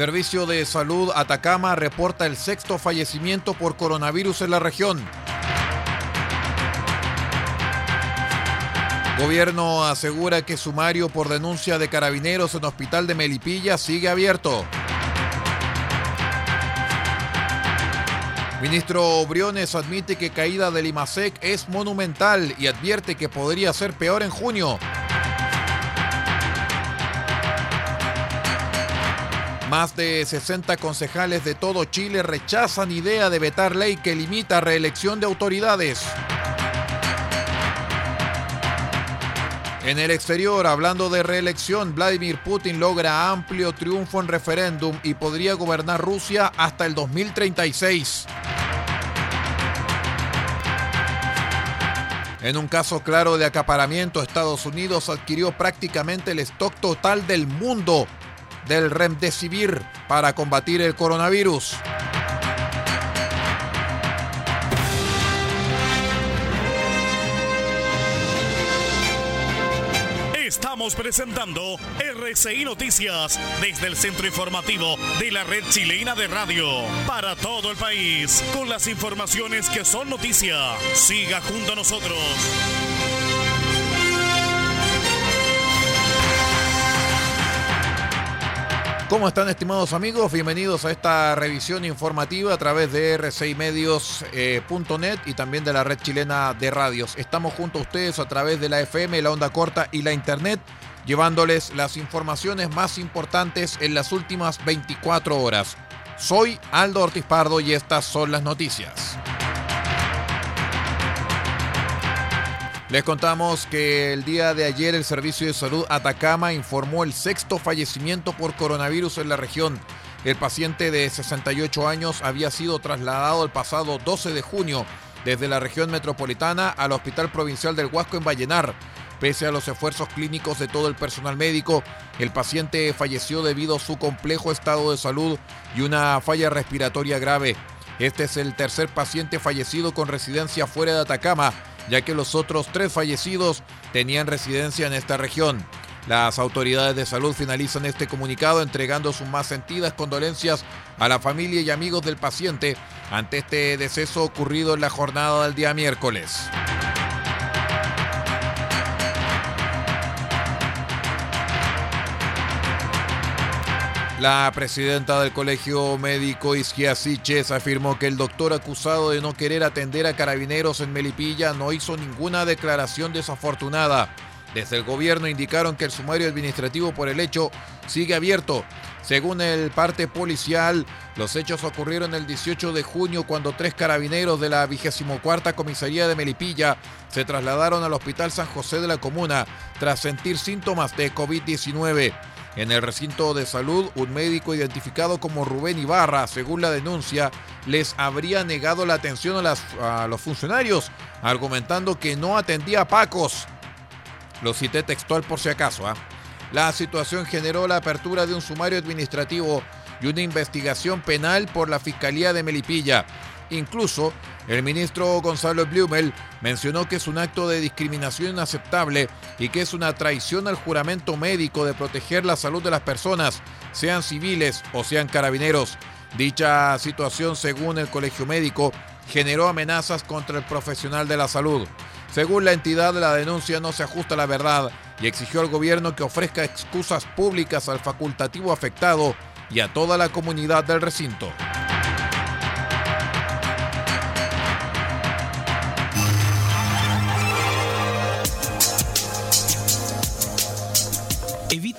Servicio de Salud Atacama reporta el sexto fallecimiento por coronavirus en la región. Gobierno asegura que sumario por denuncia de carabineros en hospital de Melipilla sigue abierto. Ministro Briones admite que caída del IMASEC es monumental y advierte que podría ser peor en junio. Más de 60 concejales de todo Chile rechazan idea de vetar ley que limita reelección de autoridades. En el exterior, hablando de reelección, Vladimir Putin logra amplio triunfo en referéndum y podría gobernar Rusia hasta el 2036. En un caso claro de acaparamiento, Estados Unidos adquirió prácticamente el stock total del mundo del Remdesivir para combatir el coronavirus. Estamos presentando RCI Noticias desde el centro informativo de la red chilena de radio para todo el país con las informaciones que son noticia. Siga junto a nosotros. ¿Cómo están estimados amigos? Bienvenidos a esta revisión informativa a través de r6medios.net eh, y también de la red chilena de radios. Estamos junto a ustedes a través de la FM, la onda corta y la internet, llevándoles las informaciones más importantes en las últimas 24 horas. Soy Aldo Ortiz Pardo y estas son las noticias. Les contamos que el día de ayer el Servicio de Salud Atacama informó el sexto fallecimiento por coronavirus en la región. El paciente de 68 años había sido trasladado el pasado 12 de junio desde la región metropolitana al Hospital Provincial del Huasco en Vallenar. Pese a los esfuerzos clínicos de todo el personal médico, el paciente falleció debido a su complejo estado de salud y una falla respiratoria grave. Este es el tercer paciente fallecido con residencia fuera de Atacama ya que los otros tres fallecidos tenían residencia en esta región. Las autoridades de salud finalizan este comunicado entregando sus más sentidas condolencias a la familia y amigos del paciente ante este deceso ocurrido en la jornada del día miércoles. La presidenta del Colegio Médico Isquia Siches afirmó que el doctor acusado de no querer atender a carabineros en Melipilla no hizo ninguna declaración desafortunada. Desde el gobierno indicaron que el sumario administrativo por el hecho sigue abierto. Según el parte policial, los hechos ocurrieron el 18 de junio cuando tres carabineros de la 24 Comisaría de Melipilla se trasladaron al Hospital San José de la Comuna tras sentir síntomas de COVID-19. En el recinto de salud, un médico identificado como Rubén Ibarra, según la denuncia, les habría negado la atención a, los funcionarios, argumentando que no atendía a Pacos. Lo cité textual por si acaso. ¿ah? La situación generó la apertura de un sumario administrativo y una investigación penal por la Fiscalía de Melipilla. Incluso el ministro Gonzalo Blumel mencionó que es un acto de discriminación inaceptable y que es una traición al juramento médico de proteger la salud de las personas, sean civiles o sean carabineros. Dicha situación, según el Colegio Médico, generó amenazas contra el profesional de la salud. Según la entidad, la denuncia no se ajusta a la verdad y exigió al gobierno que ofrezca excusas públicas al facultativo afectado y a toda la comunidad del recinto.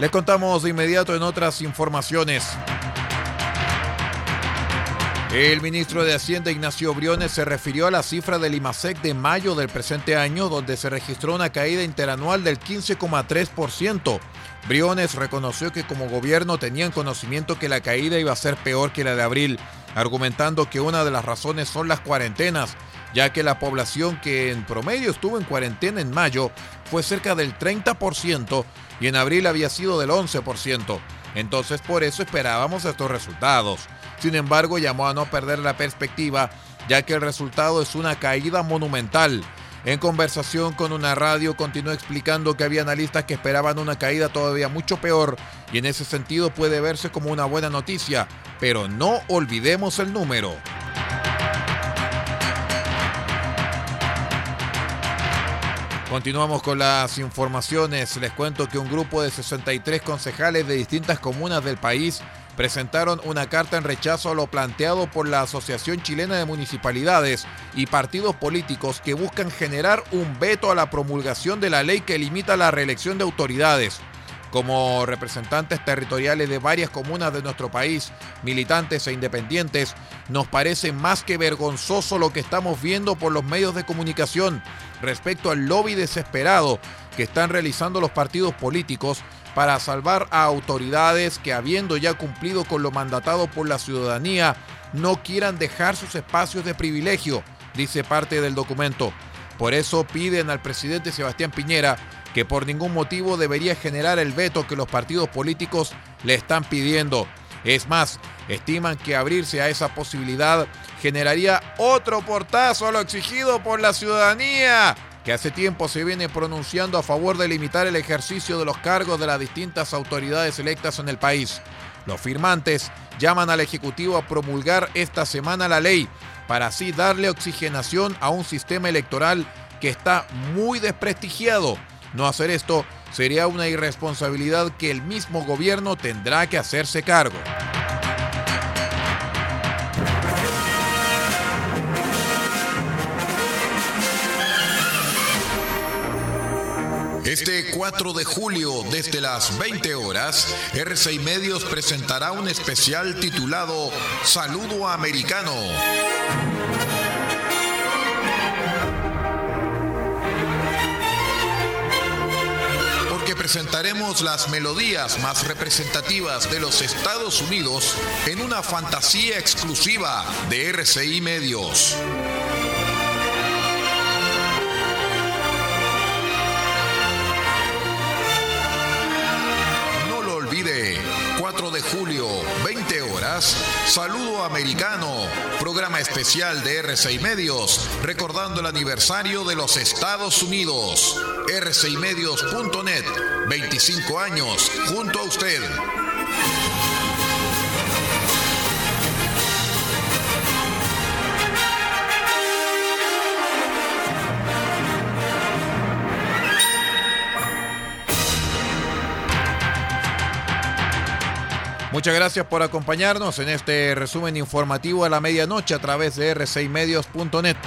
Les contamos de inmediato en otras informaciones. El ministro de Hacienda Ignacio Briones se refirió a la cifra del IMASEC de mayo del presente año, donde se registró una caída interanual del 15,3%. Briones reconoció que como gobierno tenían conocimiento que la caída iba a ser peor que la de abril, argumentando que una de las razones son las cuarentenas, ya que la población que en promedio estuvo en cuarentena en mayo fue cerca del 30% y en abril había sido del 11%. Entonces por eso esperábamos estos resultados. Sin embargo, llamó a no perder la perspectiva, ya que el resultado es una caída monumental. En conversación con una radio continuó explicando que había analistas que esperaban una caída todavía mucho peor y en ese sentido puede verse como una buena noticia, pero no olvidemos el número. Continuamos con las informaciones. Les cuento que un grupo de 63 concejales de distintas comunas del país presentaron una carta en rechazo a lo planteado por la Asociación Chilena de Municipalidades y partidos políticos que buscan generar un veto a la promulgación de la ley que limita la reelección de autoridades. Como representantes territoriales de varias comunas de nuestro país, militantes e independientes, nos parece más que vergonzoso lo que estamos viendo por los medios de comunicación respecto al lobby desesperado que están realizando los partidos políticos para salvar a autoridades que habiendo ya cumplido con lo mandatado por la ciudadanía, no quieran dejar sus espacios de privilegio, dice parte del documento. Por eso piden al presidente Sebastián Piñera que por ningún motivo debería generar el veto que los partidos políticos le están pidiendo. Es más, estiman que abrirse a esa posibilidad generaría otro portazo a lo exigido por la ciudadanía, que hace tiempo se viene pronunciando a favor de limitar el ejercicio de los cargos de las distintas autoridades electas en el país. Los firmantes llaman al Ejecutivo a promulgar esta semana la ley para así darle oxigenación a un sistema electoral que está muy desprestigiado no hacer esto sería una irresponsabilidad que el mismo gobierno tendrá que hacerse cargo. Este 4 de julio, desde las 20 horas, R6 Medios presentará un especial titulado Saludo Americano. presentaremos las melodías más representativas de los Estados Unidos en una fantasía exclusiva de RCI Medios. Julio, 20 horas, Saludo Americano, programa especial de R6 Medios, recordando el aniversario de los Estados Unidos. R6medios.net, 25 años, junto a usted. Muchas gracias por acompañarnos en este resumen informativo a la medianoche a través de r6medios.net.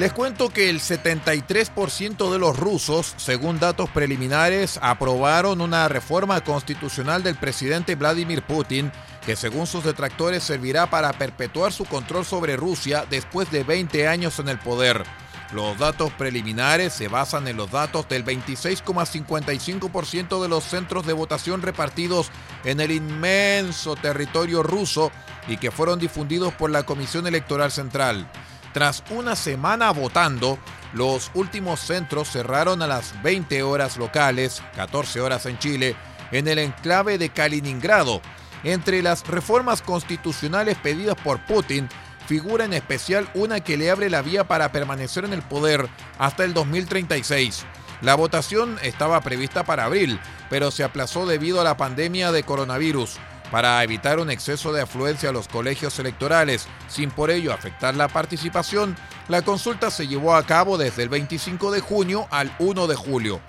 Les cuento que el 73% de los rusos, según datos preliminares, aprobaron una reforma constitucional del presidente Vladimir Putin que según sus detractores servirá para perpetuar su control sobre Rusia después de 20 años en el poder. Los datos preliminares se basan en los datos del 26,55% de los centros de votación repartidos en el inmenso territorio ruso y que fueron difundidos por la Comisión Electoral Central. Tras una semana votando, los últimos centros cerraron a las 20 horas locales, 14 horas en Chile, en el enclave de Kaliningrado. Entre las reformas constitucionales pedidas por Putin, figura en especial una que le abre la vía para permanecer en el poder hasta el 2036. La votación estaba prevista para abril, pero se aplazó debido a la pandemia de coronavirus para evitar un exceso de afluencia a los colegios electorales, sin por ello afectar la participación, la consulta se llevó a cabo desde el 25 de junio al 1 de julio.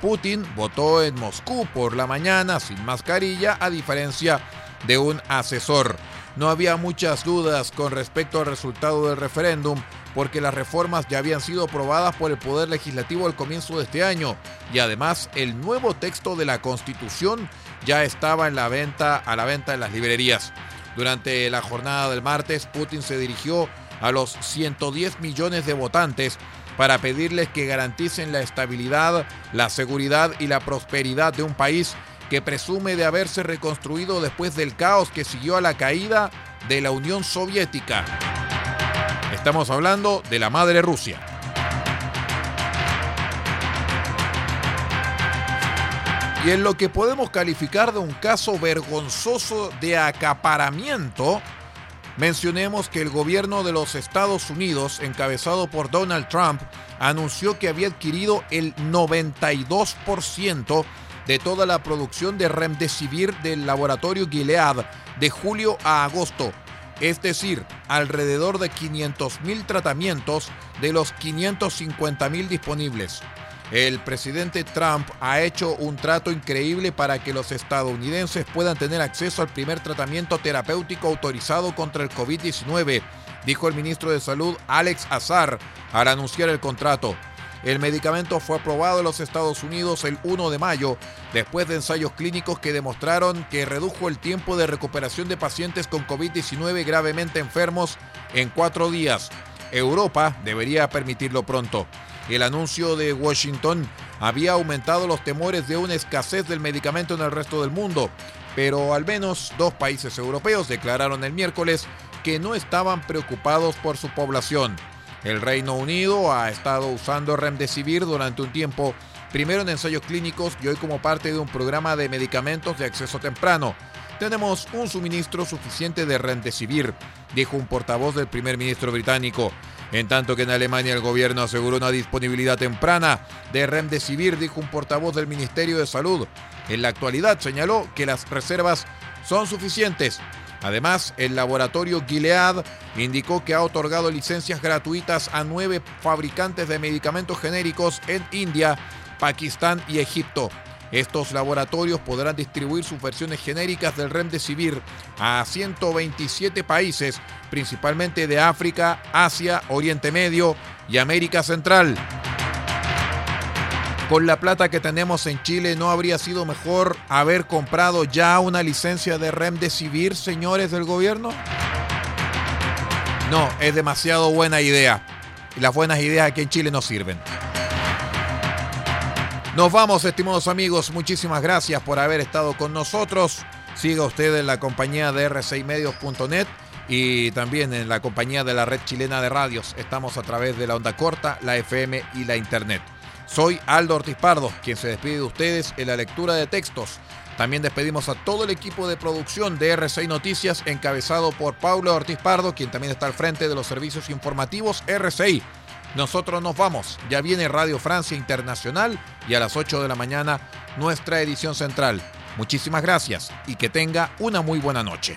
Putin votó en Moscú por la mañana sin mascarilla, a diferencia de un asesor. No había muchas dudas con respecto al resultado del referéndum porque las reformas ya habían sido aprobadas por el Poder Legislativo al comienzo de este año y además el nuevo texto de la Constitución ya estaba en la venta, a la venta en las librerías. Durante la jornada del martes, Putin se dirigió a los 110 millones de votantes para pedirles que garanticen la estabilidad, la seguridad y la prosperidad de un país que presume de haberse reconstruido después del caos que siguió a la caída de la Unión Soviética. Estamos hablando de la madre Rusia. Y en lo que podemos calificar de un caso vergonzoso de acaparamiento, mencionemos que el gobierno de los Estados Unidos, encabezado por Donald Trump, anunció que había adquirido el 92% de toda la producción de Remdesivir del laboratorio Gilead de julio a agosto, es decir, alrededor de 500.000 tratamientos de los 550.000 disponibles. El presidente Trump ha hecho un trato increíble para que los estadounidenses puedan tener acceso al primer tratamiento terapéutico autorizado contra el COVID-19, dijo el ministro de Salud Alex Azar al anunciar el contrato. El medicamento fue aprobado en los Estados Unidos el 1 de mayo, después de ensayos clínicos que demostraron que redujo el tiempo de recuperación de pacientes con COVID-19 gravemente enfermos en cuatro días. Europa debería permitirlo pronto. El anuncio de Washington había aumentado los temores de una escasez del medicamento en el resto del mundo, pero al menos dos países europeos declararon el miércoles que no estaban preocupados por su población. El Reino Unido ha estado usando Remdesivir durante un tiempo, primero en ensayos clínicos y hoy como parte de un programa de medicamentos de acceso temprano. Tenemos un suministro suficiente de Remdesivir, dijo un portavoz del primer ministro británico. En tanto que en Alemania el gobierno aseguró una disponibilidad temprana de Remdesivir, dijo un portavoz del Ministerio de Salud. En la actualidad señaló que las reservas son suficientes Además, el laboratorio Gilead indicó que ha otorgado licencias gratuitas a nueve fabricantes de medicamentos genéricos en India, Pakistán y Egipto. Estos laboratorios podrán distribuir sus versiones genéricas del Remdesivir a 127 países, principalmente de África, Asia, Oriente Medio y América Central. Con la plata que tenemos en Chile, ¿no habría sido mejor haber comprado ya una licencia de Remdesivir, señores del gobierno? No, es demasiado buena idea. Y las buenas ideas aquí en Chile no sirven. Nos vamos, estimados amigos. Muchísimas gracias por haber estado con nosotros. Siga usted en la compañía de r6medios.net y también en la compañía de la red chilena de radios. Estamos a través de la onda corta, la FM y la Internet. Soy Aldo Ortiz Pardo, quien se despide de ustedes en la lectura de textos. También despedimos a todo el equipo de producción de R6 Noticias, encabezado por Paulo Ortiz Pardo, quien también está al frente de los servicios informativos R6. Nosotros nos vamos. Ya viene Radio Francia Internacional y a las 8 de la mañana nuestra edición central. Muchísimas gracias y que tenga una muy buena noche.